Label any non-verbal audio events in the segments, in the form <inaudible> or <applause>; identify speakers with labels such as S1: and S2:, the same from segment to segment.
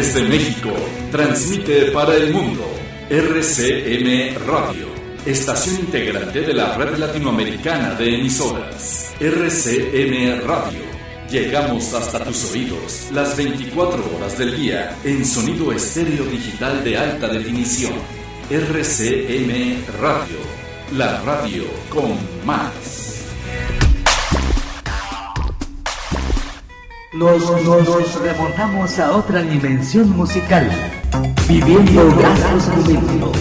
S1: Desde México, transmite para el mundo RCM Radio, estación integrante de la red latinoamericana de emisoras. RCM Radio. Llegamos hasta tus oídos las 24 horas del día en sonido estéreo digital de alta definición. RCM Radio, la radio con más.
S2: Nos, nos, remontamos a otra dimensión musical, viviendo grandes momentos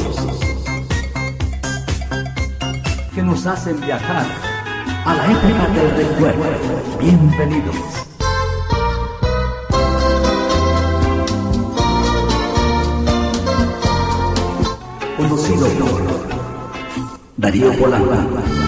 S2: que nos hacen viajar a la época del recuerdo. Bienvenidos. Conocido por Darío Polanco.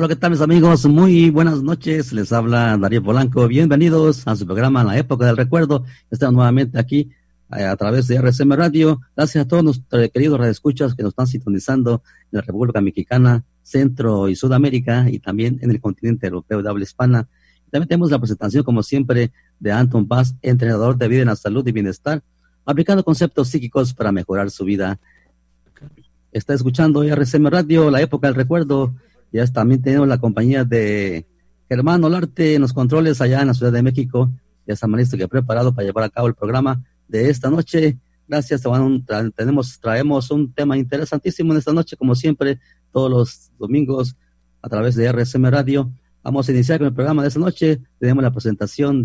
S3: Hola, ¿qué tal mis amigos? Muy buenas noches. Les habla Darío Polanco. Bienvenidos a su programa La Época del Recuerdo. Estamos nuevamente aquí eh, a través de RCM Radio. Gracias a todos nuestros queridos radioescuchas que nos están sintonizando en la República Mexicana, Centro y Sudamérica y también en el continente europeo de habla hispana. También tenemos la presentación, como siempre, de Anton Paz, entrenador de vida en la salud y bienestar, aplicando conceptos psíquicos para mejorar su vida. Está escuchando RCM Radio, La Época del Recuerdo ya también tenemos la compañía de Germán Olarte en los controles allá en la Ciudad de México. Ya está listo que preparado para llevar a cabo el programa de esta noche. Gracias, tenemos, traemos un tema interesantísimo en esta noche, como siempre, todos los domingos a través de RSM Radio. Vamos a iniciar con el programa de esta noche. Tenemos la presentación.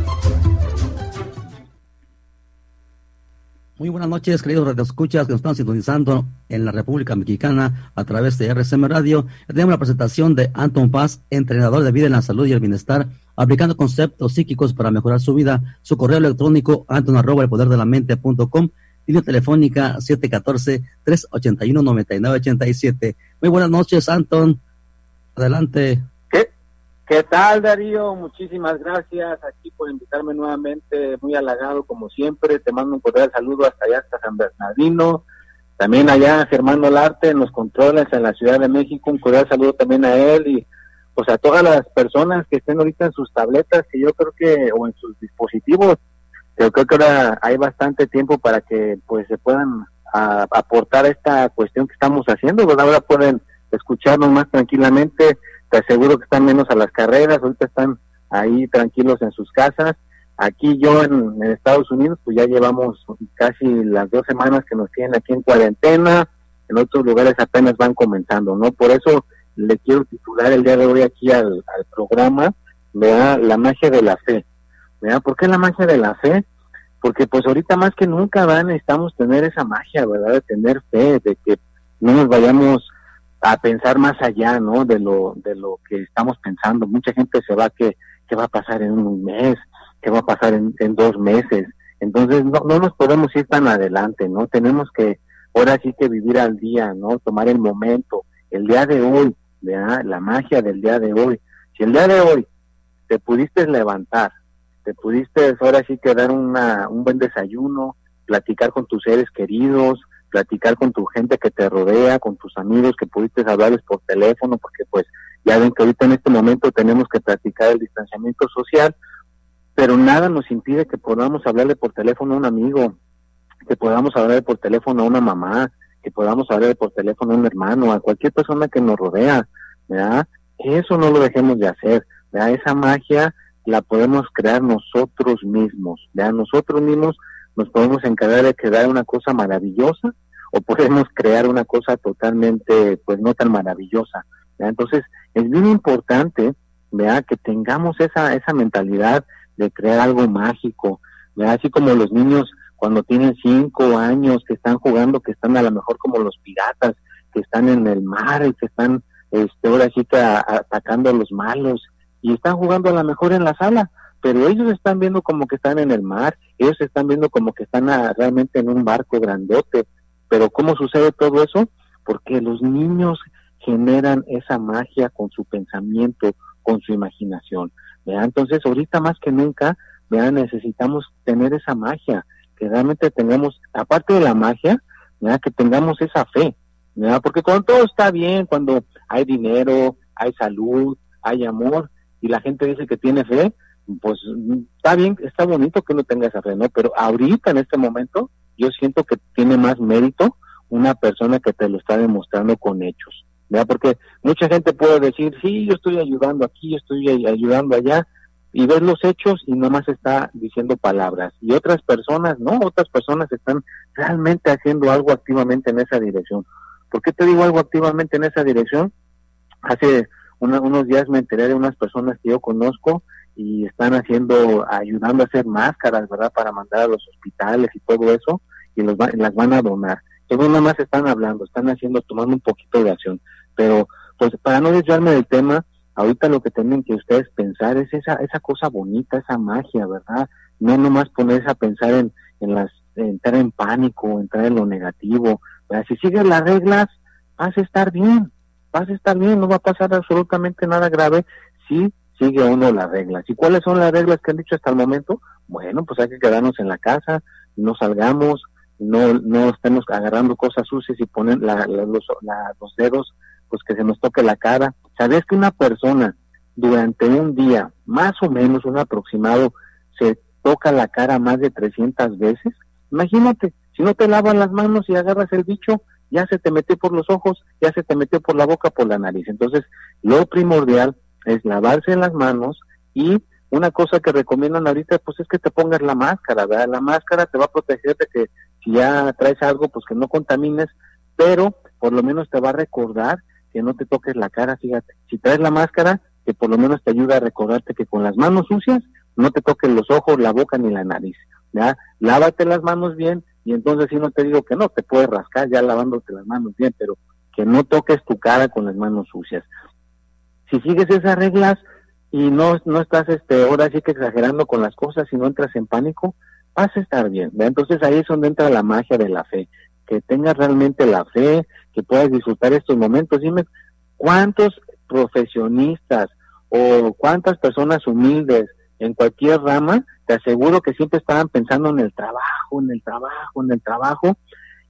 S3: Muy buenas noches, queridos radioescuchas que nos están sintonizando en la República Mexicana a través de RCM Radio. Tenemos la presentación de Anton Paz, entrenador de vida en la salud y el bienestar, aplicando conceptos psíquicos para mejorar su vida. Su correo electrónico, anton arroba el poder de la mente punto com, línea telefónica 714-381-9987. Muy buenas noches, Anton. Adelante.
S4: ¿Qué tal, Darío? Muchísimas gracias aquí por invitarme nuevamente, muy halagado como siempre. Te mando un cordial saludo hasta allá, hasta San Bernardino. También allá Germán Olarte en los controles en la Ciudad de México. Un cordial saludo también a él y pues a todas las personas que estén ahorita en sus tabletas, que yo creo que, o en sus dispositivos. Yo creo que ahora hay bastante tiempo para que pues se puedan aportar esta cuestión que estamos haciendo, ¿verdad? Ahora pueden escucharnos más tranquilamente te aseguro que están menos a las carreras, ahorita están ahí tranquilos en sus casas. Aquí yo en, Estados Unidos, pues ya llevamos casi las dos semanas que nos tienen aquí en cuarentena, en otros lugares apenas van comenzando, ¿no? Por eso le quiero titular el día de hoy aquí al, programa, ¿verdad? La magia de la fe, ¿verdad? ¿Por qué la magia de la fe? Porque pues ahorita más que nunca, necesitamos tener esa magia, ¿verdad? De tener fe, de que no nos vayamos a pensar más allá, ¿no? De lo, de lo que estamos pensando. Mucha gente se va que, ¿qué va a pasar en un mes? ¿Qué va a pasar en, dos meses? Entonces no, no nos podemos ir tan adelante, ¿no? Tenemos que ahora sí que vivir al día, ¿no? Tomar el momento, el día de hoy, ¿verdad? La magia del día de hoy. Si el día de hoy te pudiste levantar, te pudiste ahora sí que dar una, un buen desayuno, platicar con tus seres queridos, platicar con tu gente que te rodea, con tus amigos que pudiste hablarles por teléfono, porque pues ya ven que ahorita en este momento tenemos que practicar el distanciamiento social, pero nada nos impide que podamos hablarle por teléfono a un amigo, que podamos hablarle por teléfono a una mamá, que podamos hablarle por teléfono a un hermano, a cualquier persona que nos rodea, ¿verdad? Eso no lo dejemos de hacer, ¿verdad? Esa magia la podemos crear nosotros mismos, ¿verdad? Nosotros mismos nos podemos encargar de crear una cosa maravillosa o podemos crear una cosa totalmente, pues no tan maravillosa. Entonces, es bien importante, vea, que tengamos esa, esa mentalidad de crear algo mágico, ¿verdad? así como los niños cuando tienen cinco años que están jugando, que están a lo mejor como los piratas, que están en el mar y que están este, ahora sí que atacando a los malos y están jugando a lo mejor en la sala, pero ellos están viendo como que están en el mar, ellos están viendo como que están realmente en un barco grandote, pero ¿cómo sucede todo eso? Porque los niños generan esa magia con su pensamiento, con su imaginación. Entonces, ahorita más que nunca, ¿verdad? necesitamos tener esa magia, que realmente tengamos, aparte de la magia, que tengamos esa fe, porque cuando todo está bien, cuando hay dinero, hay salud, hay amor, y la gente dice que tiene fe, pues está bien, está bonito que uno tenga esa fe, ¿no? Pero ahorita, en este momento, yo siento que tiene más mérito una persona que te lo está demostrando con hechos, ¿verdad? Porque mucha gente puede decir, sí, yo estoy ayudando aquí, yo estoy ayudando allá, y ves los hechos y nomás está diciendo palabras. Y otras personas, no, otras personas están realmente haciendo algo activamente en esa dirección. ¿Por qué te digo algo activamente en esa dirección? Hace unos días me enteré de unas personas que yo conozco y están haciendo, ayudando a hacer máscaras, ¿verdad? Para mandar a los hospitales y todo eso, y los las van a donar. Entonces nada más están hablando, están haciendo, tomando un poquito de acción. Pero, pues para no desviarme del tema, ahorita lo que tienen que ustedes pensar es esa, esa cosa bonita, esa magia, ¿verdad? No nomás ponerse a pensar en, en las, entrar en pánico, entrar en lo negativo, si sigues las reglas, vas a estar bien, vas a estar bien, no va a pasar absolutamente nada grave si sigue uno las reglas. ¿Y cuáles son las reglas que han dicho hasta el momento? Bueno, pues hay que quedarnos en la casa, no salgamos, no, no estemos agarrando cosas sucias y poner la, los, los dedos, pues que se nos toque la cara. ¿Sabes que una persona durante un día, más o menos un aproximado, se toca la cara más de 300 veces? Imagínate, si no te lavas las manos y agarras el bicho, ya se te metió por los ojos, ya se te metió por la boca, por la nariz. Entonces, lo primordial es lavarse las manos y una cosa que recomiendan ahorita, pues es que te pongas la máscara, ¿verdad? La máscara te va a proteger de que si ya traes algo, pues que no contamines, pero por lo menos te va a recordar que no te toques la cara, fíjate. Si traes la máscara, que por lo menos te ayuda a recordarte que con las manos sucias no te toques los ojos, la boca ni la nariz, ¿ya? Lávate las manos bien, y entonces si no te digo que no, te puedes rascar ya lavándote las manos bien, pero que no toques tu cara con las manos sucias. Si sigues esas reglas y no, no estás este, ahora sí que exagerando con las cosas y no entras en pánico, vas a estar bien. Entonces ahí es donde entra la magia de la fe, que tengas realmente la fe, que puedas disfrutar estos momentos. Dime, ¿cuántos profesionistas o cuántas personas humildes en cualquier rama te aseguro que siempre estaban pensando en el trabajo, en el trabajo, en el trabajo,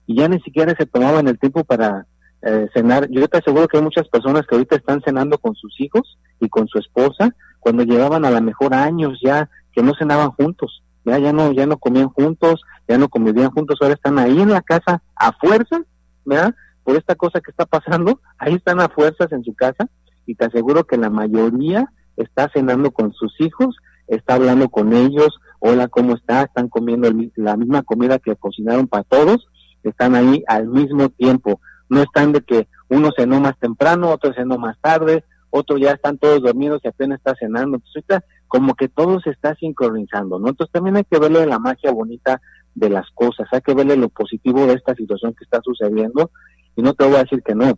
S4: y ya ni siquiera se tomaban el tiempo para eh, cenar. Yo te aseguro que hay muchas personas que ahorita están cenando con sus hijos y con su esposa, cuando llevaban a lo mejor años ya que no cenaban juntos, ya, ya no, ya no comían juntos, ya no convivían juntos, ahora están ahí en la casa a fuerzas, ¿verdad? Por esta cosa que está pasando, ahí están a fuerzas en su casa, y te aseguro que la mayoría está cenando con sus hijos está hablando con ellos, hola, ¿cómo está? Están comiendo la misma comida que cocinaron para todos, están ahí al mismo tiempo, no están de que uno cenó más temprano, otro cenó más tarde, otro ya están todos dormidos y apenas está cenando, entonces como que todo se está sincronizando, ¿no? Entonces también hay que verle la magia bonita de las cosas, hay que verle lo positivo de esta situación que está sucediendo y no te voy a decir que no,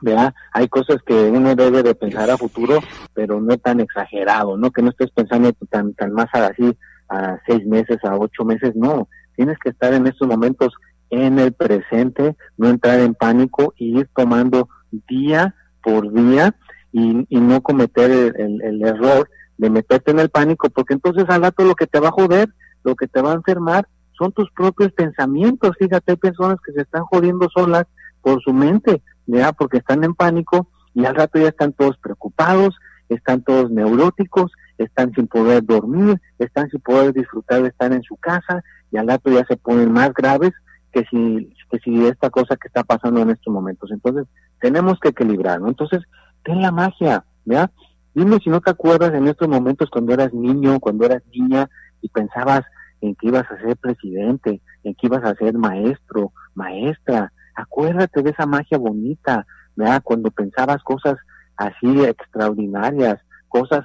S4: ¿verdad? Hay cosas que uno debe de pensar a futuro, pero no tan exagerado, ¿no? Que no estés pensando tan, tan más así a seis meses, a ocho meses, no. Tienes que estar en estos momentos en el presente, no entrar en pánico y ir tomando día por día y, y no cometer el, el, error de meterte en el pánico, porque entonces al rato lo que te va a joder, lo que te va a enfermar, son tus propios pensamientos. Fíjate, hay personas que se están jodiendo solas por su mente, ¿ya? Porque están en pánico y al rato ya están todos preocupados, están todos neuróticos, están sin poder dormir, están sin poder disfrutar de estar en su casa y al rato ya se ponen más graves que si, que si esta cosa que está pasando en estos momentos. Entonces, tenemos que equilibrar, ¿no? Entonces, ten la magia, ¿ya? Dime si no te acuerdas en estos momentos cuando eras niño, cuando eras niña y pensabas en que ibas a ser presidente, en que ibas a ser maestro, maestra. Acuérdate de esa magia bonita, ¿verdad? Cuando pensabas cosas así extraordinarias, cosas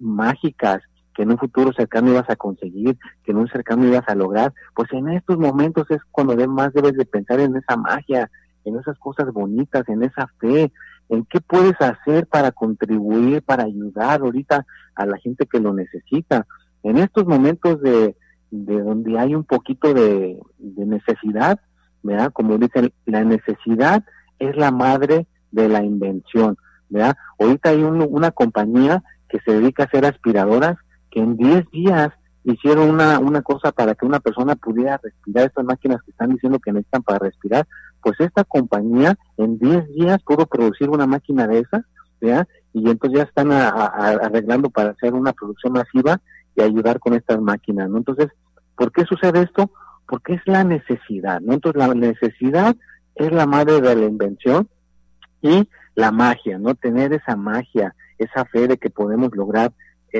S4: mágicas que en un futuro cercano ibas a conseguir, que en un cercano ibas a lograr, pues en estos momentos es cuando más debes de pensar en esa magia, en esas cosas bonitas, en esa fe, en qué puedes hacer para contribuir, para ayudar ahorita a la gente que lo necesita. En estos momentos de, de donde hay un poquito de, necesidad, ¿verdad? Como dicen, la necesidad es la madre de la invención, ¿verdad? Ahorita hay una compañía que se dedica a hacer aspiradoras que en 10 días hicieron una, una cosa para que una persona pudiera respirar, estas máquinas que están diciendo que necesitan para respirar, pues esta compañía en 10 días pudo producir una máquina de esas, ¿ya? y entonces ya están arreglando para hacer una producción masiva y ayudar con estas máquinas, ¿no? Entonces, ¿por qué sucede esto? Porque es la necesidad, ¿no? Entonces la necesidad es la madre de la invención y la magia, ¿no? Tener esa magia, esa fe de que podemos lograr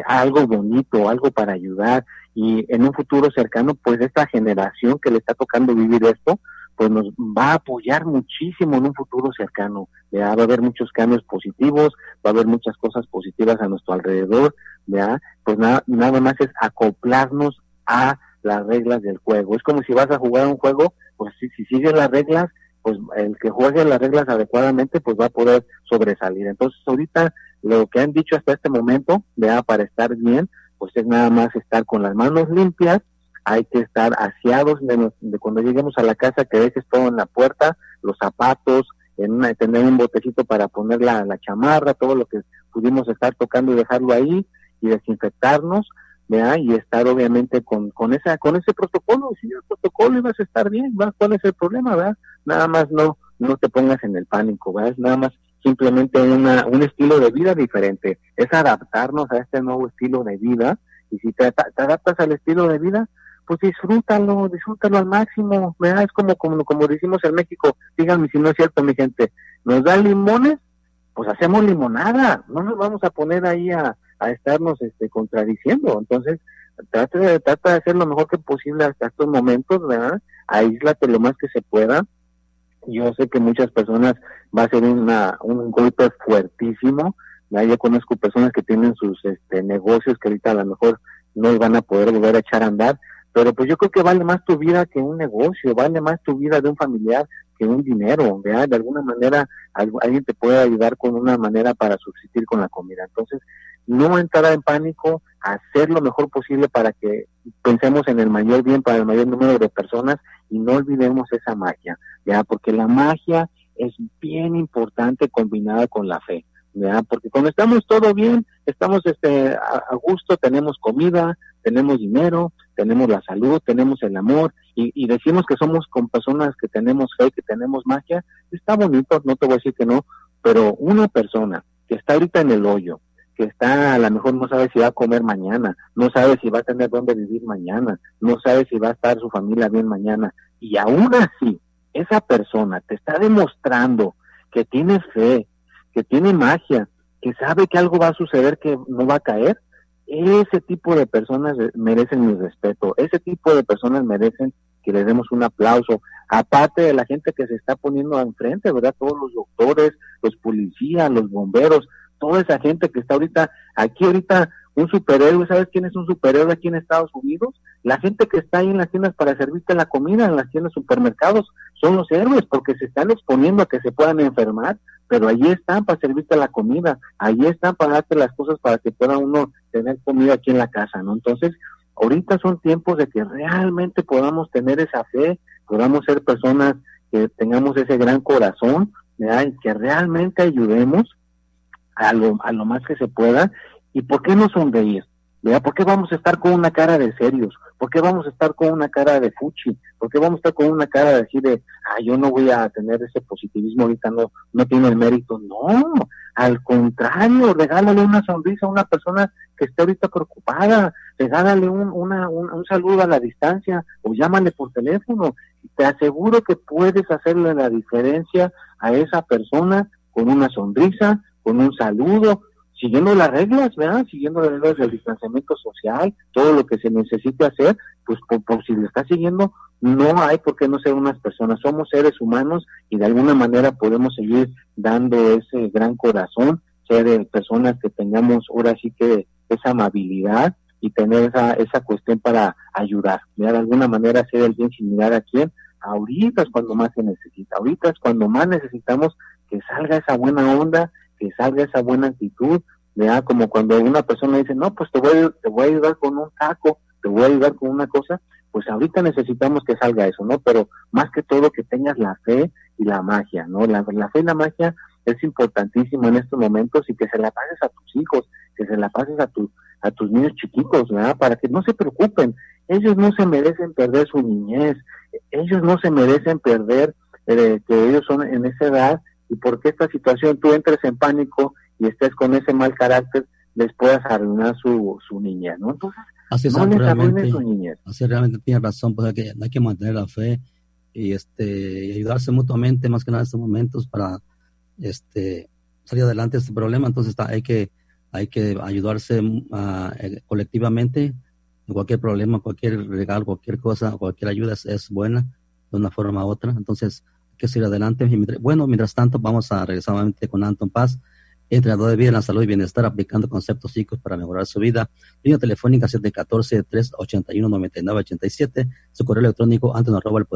S4: algo bonito, algo para ayudar y en un futuro cercano, pues esta generación que le está tocando vivir esto, pues nos va a apoyar muchísimo en un futuro cercano. Va a haber muchos cambios positivos, va a haber muchas cosas positivas a nuestro alrededor, ¿ya? Pues nada, nada más es acoplarnos a las reglas del juego. Es como si vas a jugar un juego, pues si, si sigues las reglas, pues el que juegue las reglas adecuadamente, pues va a poder sobresalir. Entonces ahorita lo que han dicho hasta este momento, vea, para estar bien, pues es nada más estar con las manos limpias, hay que estar aseados de, cuando lleguemos a la casa que dejes todo en la puerta, los zapatos, en una, tener un botecito para poner la, chamarra, todo lo que pudimos estar tocando y dejarlo ahí y desinfectarnos, vea, y estar obviamente con, con esa, con ese protocolo, si el protocolo ibas a estar bien, ¿va? ¿cuál es el problema, verdad? Nada más no, no te pongas en el pánico, ¿verdad? Nada más simplemente una, un estilo de vida diferente, es adaptarnos a este nuevo estilo de vida. Y si te, adaptas al estilo de vida, pues disfrútalo, disfrútalo al máximo, ¿verdad? Es como, como, como decimos en México, díganme si no es cierto, mi gente, nos dan limones, pues hacemos limonada, no nos vamos a poner ahí a, a estarnos este, contradiciendo, entonces trata trata de hacer lo mejor que posible hasta estos momentos, ¿verdad? Aíslate lo más que se pueda, yo sé que muchas personas va a ser una, un golpe fuertísimo. Yo conozco personas que tienen sus este, negocios que ahorita a lo mejor no van a poder volver a echar a andar, pero pues yo creo que vale más tu vida que un negocio, vale más tu vida de un familiar que un dinero, De alguna manera alguien te puede ayudar con una manera para subsistir con la comida. Entonces, no entrar en pánico, hacer lo mejor posible para que pensemos en el mayor bien para el mayor número de personas y no olvidemos esa magia, ¿ya? Porque la magia es bien importante combinada con la fe, ¿ya? Porque cuando estamos todo bien, estamos este a, gusto, tenemos comida, tenemos dinero, tenemos la salud, tenemos el amor y, y, decimos que somos con personas que tenemos fe, que tenemos magia, está bonito, no te voy a decir que no, pero una persona que está ahorita en el hoyo, que está a lo mejor no sabe si va a comer mañana, no sabe si va a tener dónde vivir mañana, no sabe si va a estar su familia bien mañana. Y aún así, esa persona te está demostrando que tiene fe, que tiene magia, que sabe que algo va a suceder que no va a caer, ese tipo de personas merecen mi respeto, ese tipo de personas merecen que le demos un aplauso, aparte de la gente que se está poniendo enfrente, ¿verdad? Todos los doctores, los policías, los bomberos, toda esa gente que está ahorita, aquí ahorita, un superhéroe, ¿sabes quién es un superhéroe aquí en Estados Unidos? La gente que está ahí en las tiendas para servirte la comida, en las tiendas supermercados, son los héroes porque se están exponiendo a que se puedan enfermar, pero allí están para servirte la comida, allí están para darte las cosas para que pueda uno tener comida aquí en la casa, ¿no? Entonces, ahorita son tiempos de que realmente podamos tener esa fe, podamos ser personas que tengamos ese gran corazón, ¿verdad? y que realmente ayudemos a lo, a lo más que se pueda. ¿Y por qué no sonreír? ¿Vea? ¿Por qué vamos a estar con una cara de serios? ¿Por qué vamos a estar con una cara de fuchi? ¿Por qué vamos a estar con una cara de decir de, ah, yo no voy a tener ese positivismo ahorita, no, no tiene el mérito? No, al contrario, regálale una sonrisa a una persona que esté ahorita preocupada, regálale un, una, un, un saludo a la distancia o llámale por teléfono. Te aseguro que puedes hacerle la diferencia a esa persona con una sonrisa, con un saludo, siguiendo las reglas, ¿verdad? Siguiendo las reglas del distanciamiento social, todo lo que se necesite hacer, pues por, si lo está siguiendo, no hay por qué no ser unas personas, somos seres humanos y de alguna manera podemos seguir dando ese gran corazón, ser personas que tengamos ahora sí que esa amabilidad y tener esa, esa cuestión para ayudar, de alguna manera ser el bien sin a quién, ahorita es cuando más se necesita, ahorita es cuando más necesitamos que salga esa buena onda, que salga esa buena actitud, ¿ya? como cuando una persona dice, no, pues te voy, te voy a ayudar con un taco, te voy a ayudar con una cosa, pues ahorita necesitamos que salga eso, ¿no? Pero más que todo que tengas la fe y la magia, ¿no? La, la fe y la magia es importantísimo en estos momentos y que se la pases a tus hijos, que se la pases a, tu, a tus niños chiquitos, ¿verdad? Para que no se preocupen. Ellos no se merecen perder su niñez, ellos no se merecen perder eh, que ellos son en esa edad y porque esta situación tú entres en pánico y estés con ese mal carácter, les puedas arruinar su, su niñez, ¿no? Entonces,
S3: así no les realmente, su niñez. Así realmente tiene razón, pues hay que, hay que mantener la fe y este y ayudarse mutuamente, más que nada en estos momentos, para este salir adelante de este problema. Entonces está, hay que hay que ayudarse uh, colectivamente en cualquier problema, cualquier regalo, cualquier cosa, cualquier ayuda es, buena de una forma u otra. Entonces, que seguir adelante. bueno, mientras tanto, vamos a regresar nuevamente con Anton Paz, entrenador de vida en la salud y bienestar, aplicando conceptos psíquicos para mejorar su vida. Línea telefónica 714-381-9987. Su correo electrónico anton arroba.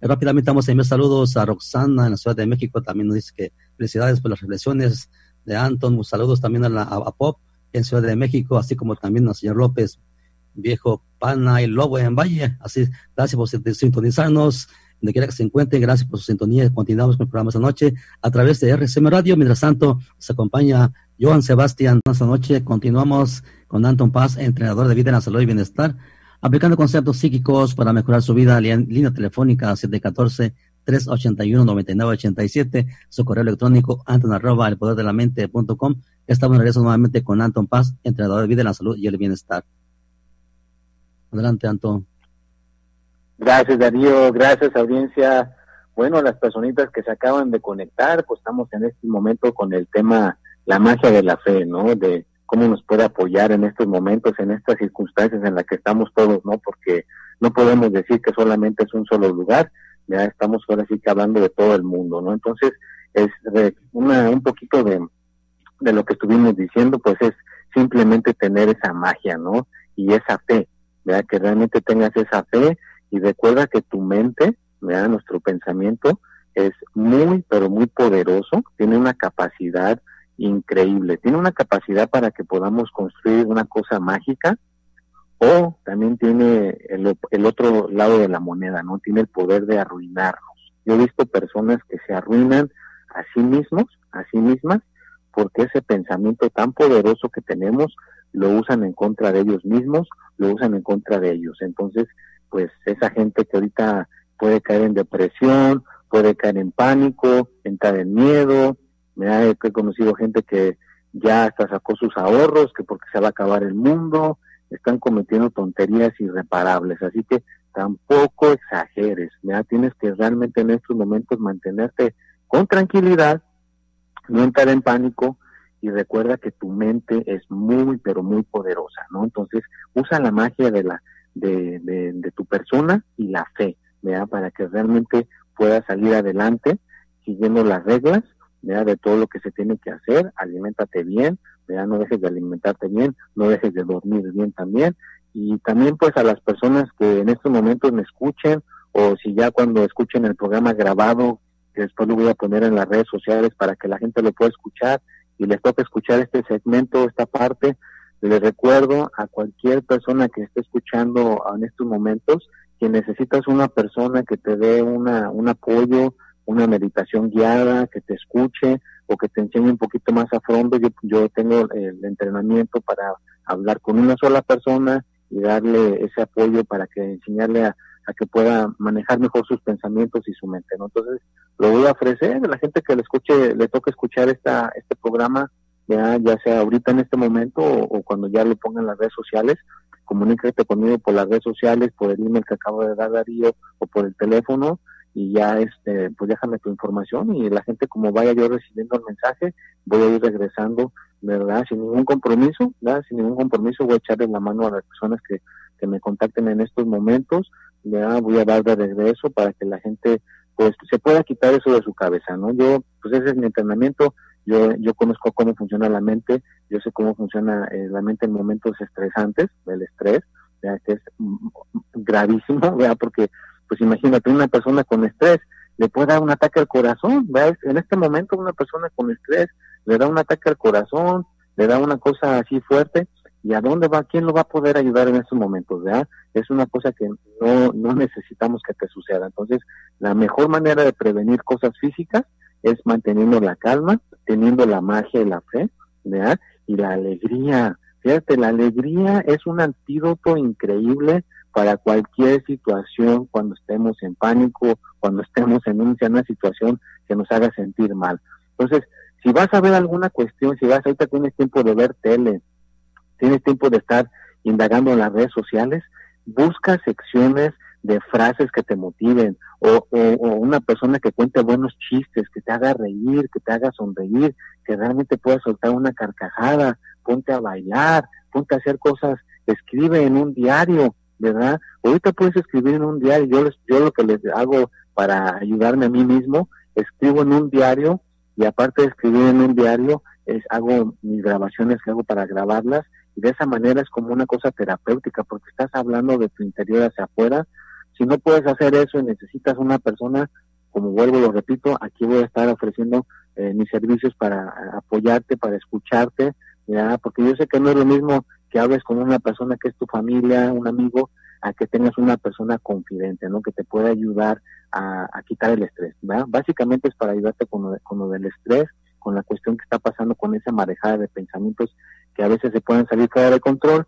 S3: Rápidamente vamos a enviar saludos a Roxana en la Ciudad de México. También nos dice que felicidades por las reflexiones de Anton. Saludos también a, la, a, Pop en Ciudad de México, así como también al señor López, viejo pana y lobo en Valle. Así, gracias por sintonizarnos. Donde quiera que se encuentren, gracias por su sintonía. Continuamos con el programa esta noche a través de RCM Radio. Mientras tanto, se acompaña Joan Sebastián. Esta noche continuamos con Anton Paz, entrenador de vida en la salud y bienestar, aplicando conceptos psíquicos para mejorar su vida. Línea telefónica 714 381-9987, su correo electrónico anton arroba el poder de la mente punto com. Estamos en regreso nuevamente con Anton Paz, entrenador de vida en la salud y el bienestar. Adelante, Anton.
S4: Gracias, Darío. Gracias, audiencia. Bueno, las personitas que se acaban de conectar, pues estamos en este momento con el tema, la magia de la fe, ¿no? De cómo nos puede apoyar en estos momentos, en estas circunstancias en las que estamos todos, ¿no? Porque no podemos decir que solamente es un solo lugar, ya estamos ahora sí que hablando de todo el mundo, ¿no? Entonces, es una, un poquito de, de lo que estuvimos diciendo, pues es simplemente tener esa magia, ¿no? Y esa fe, ¿verdad? Que realmente tengas esa fe y recuerda que tu mente, ¿verdad? Nuestro pensamiento es muy, pero muy poderoso, tiene una capacidad increíble, tiene una capacidad para que podamos construir una cosa mágica o también tiene el, el, otro lado de la moneda, ¿no? Tiene el poder de arruinarnos. Yo he visto personas que se arruinan a sí mismos, a sí mismas, porque ese pensamiento tan poderoso que tenemos lo usan en contra de ellos mismos, lo usan en contra de ellos. Entonces, pues esa gente que ahorita puede caer en depresión, puede caer en pánico, entrar en miedo. Me he conocido gente que ya hasta sacó sus ahorros, que porque se va a acabar el mundo, están cometiendo tonterías irreparables. Así que tampoco exageres, ¿ya? Tienes que realmente en estos momentos mantenerte con tranquilidad, no entrar en pánico y recuerda que tu mente es muy, pero muy poderosa, ¿no? Entonces, usa la magia de la de, de, tu persona y la fe, ¿ya? Para que realmente puedas salir adelante siguiendo las reglas, ¿ya? De todo lo que se tiene que hacer, aliméntate bien, ya no dejes de alimentarte bien, no dejes de dormir bien también. Y también pues a las personas que en estos momentos me escuchen o si ya cuando escuchen el programa grabado, que después lo voy a poner en las redes sociales para que la gente lo pueda escuchar y les toque escuchar este segmento, esta parte, les recuerdo a cualquier persona que esté escuchando en estos momentos que necesitas una persona que te dé una, un apoyo, una meditación guiada, que te escuche o que te enseñe un poquito más a fondo. Yo, yo tengo el entrenamiento para hablar con una sola persona y darle ese apoyo para que enseñarle a, que pueda manejar mejor sus pensamientos y su mente. ¿no? Entonces, lo voy a ofrecer a la gente que le escuche, le toque escuchar esta, este programa, ya, ya sea ahorita en este momento o, cuando ya lo pongan las redes sociales, comunícate conmigo por las redes sociales, por el email que acabo de dar Darío o por el teléfono y ya este pues déjame tu información y la gente como vaya yo recibiendo el mensaje voy a ir regresando verdad sin ningún compromiso ¿verdad? sin ningún compromiso voy a echarle la mano a las personas que que me contacten en estos momentos, ya voy a dar de regreso para que la gente pues se pueda quitar eso de su cabeza, ¿no? Yo, pues ese es mi entrenamiento, yo, yo conozco cómo funciona la mente, yo sé cómo funciona eh, la mente en momentos estresantes, el estrés, ya que es gravísimo, <laughs> ¿verdad? porque pues imagínate una persona con estrés, le puede dar un ataque al corazón, ¿verdad? En este momento una persona con estrés le da un ataque al corazón, le da una cosa así fuerte, ¿y a dónde va? ¿Quién lo va a poder ayudar en estos momentos? ¿verdad? Es una cosa que no, no necesitamos que te suceda. Entonces, la mejor manera de prevenir cosas físicas es manteniendo la calma, teniendo la magia y la fe, ¿verdad? Y la alegría. Fíjate, la alegría es un antídoto increíble para cualquier situación cuando estemos en pánico, cuando estemos en una situación que nos haga sentir mal. Entonces, si vas a ver alguna cuestión, si vas ahorita tienes tiempo de ver tele, tienes tiempo de estar indagando en las redes sociales, busca secciones de frases que te motiven o, una persona que cuente buenos chistes, que te haga reír, que te haga sonreír, que realmente pueda soltar una carcajada, ponte a bailar, ponte a hacer cosas, escribe en un diario, ¿verdad? Ahorita puedes escribir en un diario, yo, les, yo lo que les hago para ayudarme a mí mismo, escribo en un diario y aparte de escribir en un diario, es, hago mis grabaciones que hago para grabarlas y de esa manera es como una cosa terapéutica porque estás hablando de tu interior hacia afuera. Si no puedes hacer eso y necesitas una persona, como vuelvo, lo repito, aquí voy a estar ofreciendo eh, mis servicios para apoyarte, para escucharte, ¿ya? porque yo sé que no es lo mismo que hables con una persona que es tu familia, un amigo, a que tengas una persona confidente, ¿no? Que te pueda ayudar a, quitar el estrés. Básicamente es para ayudarte con lo, con lo del estrés, con la cuestión que está pasando con esa marejada de pensamientos que a veces se pueden salir fuera de control,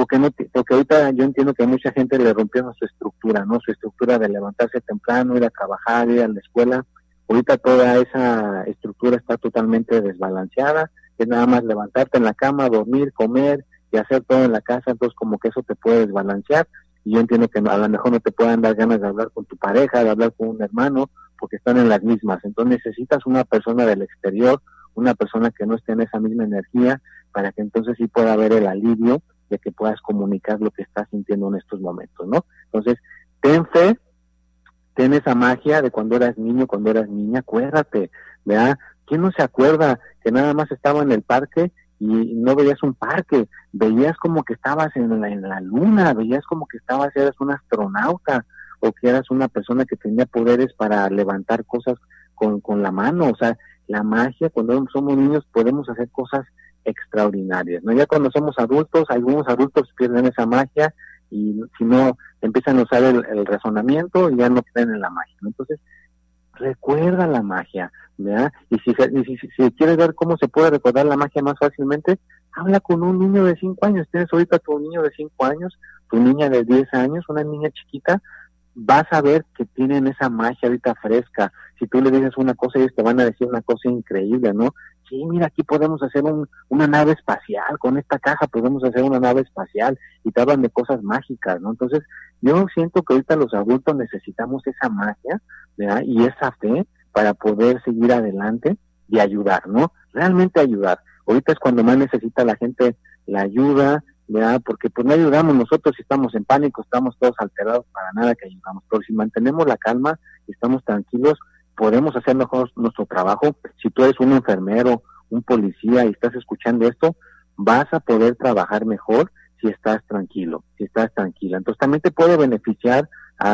S4: porque no porque ahorita yo entiendo que mucha gente le rompió su estructura, ¿no? Su estructura de levantarse temprano, ir a trabajar, ir a la escuela. Ahorita toda esa estructura está totalmente desbalanceada, es nada más levantarte en la cama, dormir, comer y hacer todo en la casa, entonces como que eso te puede desbalancear y yo entiendo que a lo mejor no te puedan dar ganas de hablar con tu pareja, de hablar con un hermano, porque están en las mismas. Entonces necesitas una persona del exterior, una persona que no esté en esa misma energía, para que entonces sí pueda haber el alivio de que puedas comunicar lo que estás sintiendo en estos momentos, ¿no? Entonces, ten fe, ten esa magia de cuando eras niño, cuando eras niña, acuérdate, ¿verdad? ¿Quién no se acuerda que nada más estaba en el parque y no veías un parque, veías como que estabas en la, en la luna, veías como que estabas, eras un astronauta o que eras una persona que tenía poderes para levantar cosas con, con la mano, o sea, la magia, cuando somos niños podemos hacer cosas extraordinarias, ¿no? Ya cuando somos adultos, algunos adultos pierden esa magia y si no empiezan a usar el, razonamiento y ya no creen en la magia, Entonces, recuerda la magia, ¿verdad? Y si, si, quieres ver cómo se puede recordar la magia más fácilmente, habla con un niño de 5 años. Tienes ahorita tu niño de 5 años, tu niña de 10 años, una niña chiquita, vas a ver que tienen esa magia ahorita fresca. Si tú le dices una cosa, ellos te van a decir una cosa increíble, ¿no? Sí, mira, aquí podemos hacer un, una nave espacial, con esta caja podemos hacer una nave espacial y te hablan de cosas mágicas, ¿no? Entonces, yo siento que ahorita los adultos necesitamos esa magia, ¿verdad? Y esa fe para poder seguir adelante y ayudar, ¿no? Realmente ayudar. Ahorita es cuando más necesita la gente la ayuda, ¿verdad? Porque pues no ayudamos nosotros si estamos en pánico, estamos todos alterados, para nada que ayudamos. Pero si mantenemos la calma y estamos tranquilos, podemos hacer mejor nuestro trabajo. Si tú eres un enfermero, un policía y estás escuchando esto, vas a poder trabajar mejor si estás tranquilo, si estás tranquila. Entonces también te puede beneficiar,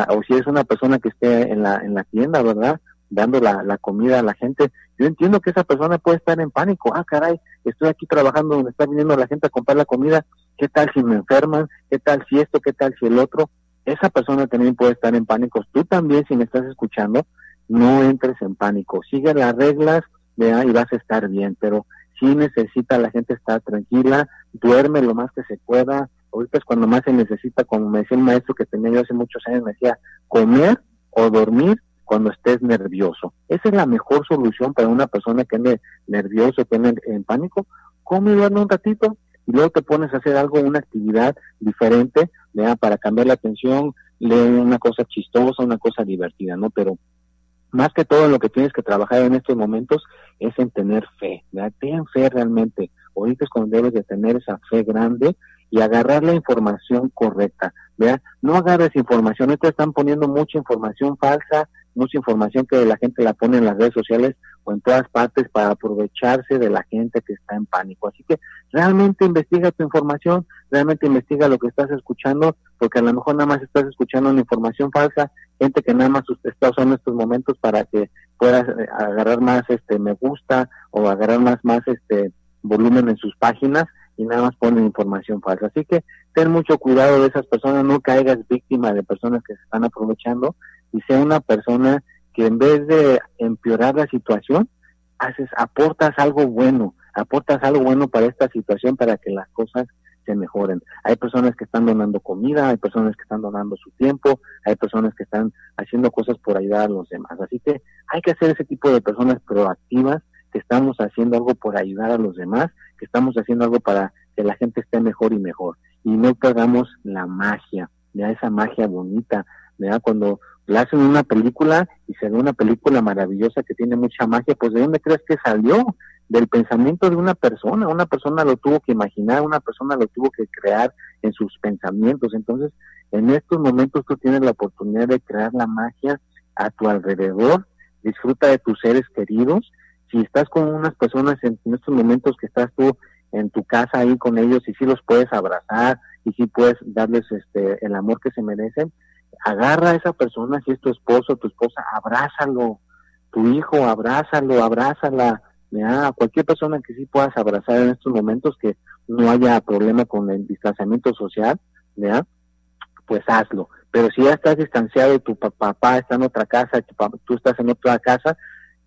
S4: o si eres una persona que esté en la, en la tienda, ¿verdad? Dando la, la comida a la gente. Yo entiendo que esa persona puede estar en pánico. Ah, caray, estoy aquí trabajando donde está viniendo la gente a comprar la comida. ¿Qué tal si me enferman? ¿Qué tal si esto? ¿Qué tal si el otro? Esa persona también puede estar en pánico. Tú también, si me estás escuchando, no entres en pánico. Sigue las reglas ¿verdad? y vas a estar bien, pero sí necesita la gente estar tranquila, duerme lo más que se pueda. Ahorita es cuando más se necesita, como me decía un maestro que tenía yo hace muchos años, me decía, comer o dormir cuando estés nervioso. Esa es la mejor solución para una persona que ande nervioso, que ande en pánico. Come y duerme un ratito y luego te pones a hacer algo, una actividad diferente, ¿verdad? para cambiar la atención, lee una cosa chistosa, una cosa divertida, ¿no? Pero más que todo lo que tienes que trabajar en estos momentos es en tener fe, ¿verdad? ten fe realmente, ahorita es cuando debes de tener esa fe grande y agarrar la información correcta. ¿vea? No agarres información, te están poniendo mucha información falsa, mucha información que la gente la pone en las redes sociales o en todas partes para aprovecharse de la gente que está en pánico. Así que realmente investiga tu información, realmente investiga lo que estás escuchando, porque a lo mejor nada más estás escuchando una información falsa, gente que nada más está usando estos momentos para que puedas eh, agarrar más este me gusta o agarrar más más este volumen en sus páginas y nada más ponen información falsa. Así que ten mucho cuidado de esas personas, no caigas víctima de personas que se están aprovechando y sea una persona que en vez de empeorar la situación, haces, aportas algo bueno, aportas algo bueno para esta situación para que las cosas se mejoren. Hay personas que están donando comida, hay personas que están donando su tiempo, hay personas que están haciendo cosas por ayudar a los demás. Así que hay que hacer ese tipo de personas proactivas que estamos haciendo algo por ayudar a los demás, que estamos haciendo algo para que la gente esté mejor y mejor. Y no perdamos la magia, ya esa magia bonita, ¿verdad? Cuando la hacen una película y se ve una película maravillosa que tiene mucha magia, pues ¿de dónde crees que salió? Del pensamiento de una persona, una persona lo tuvo que imaginar, una persona lo tuvo que crear en sus pensamientos. Entonces, en estos momentos tú tienes la oportunidad de crear la magia a tu alrededor, disfruta de tus seres queridos si estás con unas personas en, estos momentos que estás tú en tu casa ahí con ellos y si los puedes abrazar y si puedes darles este el amor que se merecen, agarra a esa persona, si es tu esposo, tu esposa, abrázalo, tu hijo, abrázalo, abrázala, a cualquier persona que sí puedas abrazar en estos momentos que no haya problema con el distanciamiento social, ¿ya? pues hazlo. Pero si ya estás distanciado y tu papá está en otra casa, tú estás en otra casa,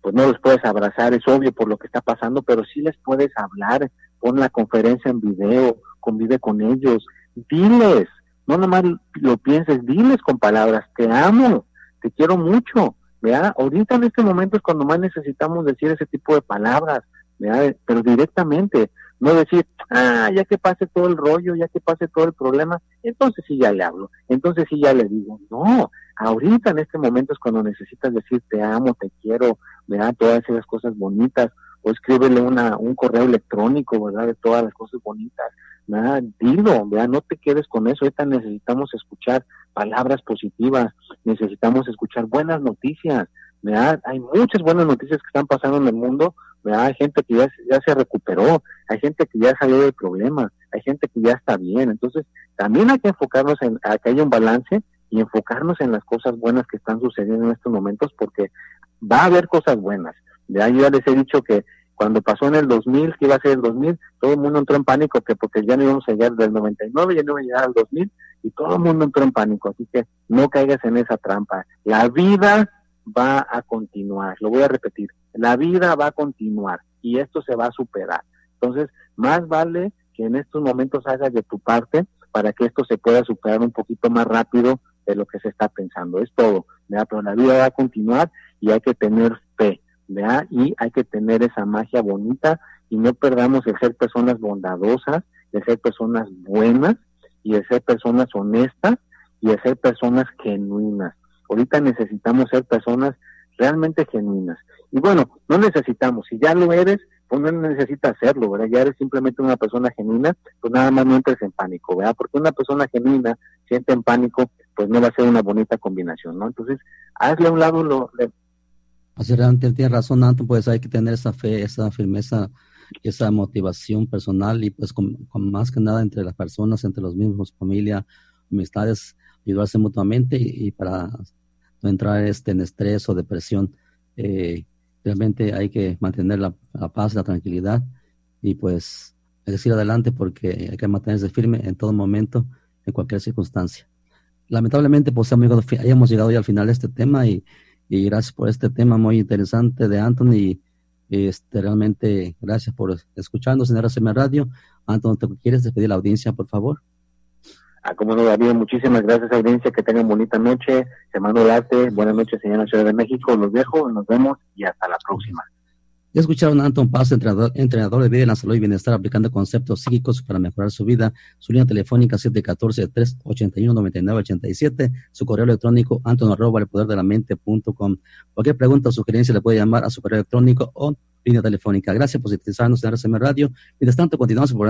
S4: pues no los puedes abrazar, es obvio por lo que está pasando, pero sí les puedes hablar, pon la conferencia en video, convive con ellos, diles, no nomás lo pienses, diles con palabras, te amo, te quiero mucho, ¿vea? Ahorita en este momento es cuando más necesitamos decir ese tipo de palabras, ¿vea? Pero directamente, no decir, ah, ya que pase todo el rollo, ya que pase todo el problema, entonces sí ya le hablo, entonces sí ya le digo, no, ahorita en este momento es cuando necesitas decir te amo, te quiero, ¿verdad? Todas esas cosas bonitas, o escríbele una, un correo electrónico, ¿verdad? De todas las cosas bonitas, ¿verdad? Dilo, ¿verdad? No te quedes con eso, ahorita necesitamos escuchar palabras positivas, necesitamos escuchar buenas noticias, ¿verdad? Hay muchas buenas noticias que están pasando en el mundo, ¿verdad? Hay gente que ya, se recuperó, hay gente que ya salió del problema, hay gente que ya está bien, entonces también hay que enfocarnos en a que haya un balance y enfocarnos en las cosas buenas que están sucediendo en estos momentos porque va a haber cosas buenas. Ya yo ya les he dicho que cuando pasó en el 2000, que iba a ser el 2000, todo el mundo entró en pánico que porque ya no íbamos a llegar del 99, ya no iba a llegar al 2000 y todo el mundo entró en pánico. Así que no caigas en esa trampa. La vida va a continuar. Lo voy a repetir. La vida va a continuar y esto se va a superar. Entonces, más vale que en estos momentos hagas de tu parte para que esto se pueda superar un poquito más rápido de lo que se está pensando. Es todo, ¿verdad? Pero la vida va a continuar y hay que tener ¿verdad? Y hay que tener esa magia bonita y no perdamos el ser personas bondadosas, de ser personas buenas y de ser personas honestas y de ser personas genuinas. Ahorita necesitamos ser personas realmente genuinas. Y bueno, no necesitamos, si ya lo eres, pues no necesitas hacerlo, ¿verdad? Ya eres simplemente una persona genuina, pues nada más no entres en pánico, ¿verdad? Porque una persona genuina siente en pánico, pues no va a ser una bonita combinación, ¿no? Entonces, hazle a un lado lo...
S3: Así realmente tiene razón, Anton, pues hay que tener esa fe, esa firmeza, esa motivación personal y pues más que nada entre las personas, entre los mismos, familia, amistades, ayudarse mutuamente y, para no entrar este, en estrés o depresión. Eh, realmente hay que mantener la, paz, la tranquilidad y pues hay que seguir adelante porque hay que mantenerse firme en todo momento, en cualquier circunstancia. Lamentablemente, pues amigos, hayamos llegado ya al final de este tema y, gracias por este tema muy interesante de Anthony. Y, este, realmente gracias por escucharnos en RCM Radio. Anthony, ¿te quieres despedir la audiencia, por favor?
S4: Ah, como no, Darío, muchísimas gracias, audiencia, que tengan bonita noche. Se mando arte, buenas noches, señora Ciudad de México. Los dejo, nos vemos y hasta la próxima.
S3: Ya escucharon a Anton Paz, entrenador, entrenador de vida en la salud y bienestar, aplicando conceptos psíquicos para mejorar su vida. Su línea telefónica 714-381-9987. Su correo electrónico anton arroba el poder de la mente.com. Cualquier pregunta o sugerencia le puede llamar a su correo electrónico o línea telefónica. Gracias por sintonizarnos en RCM Radio. Mientras tanto, continuamos programa.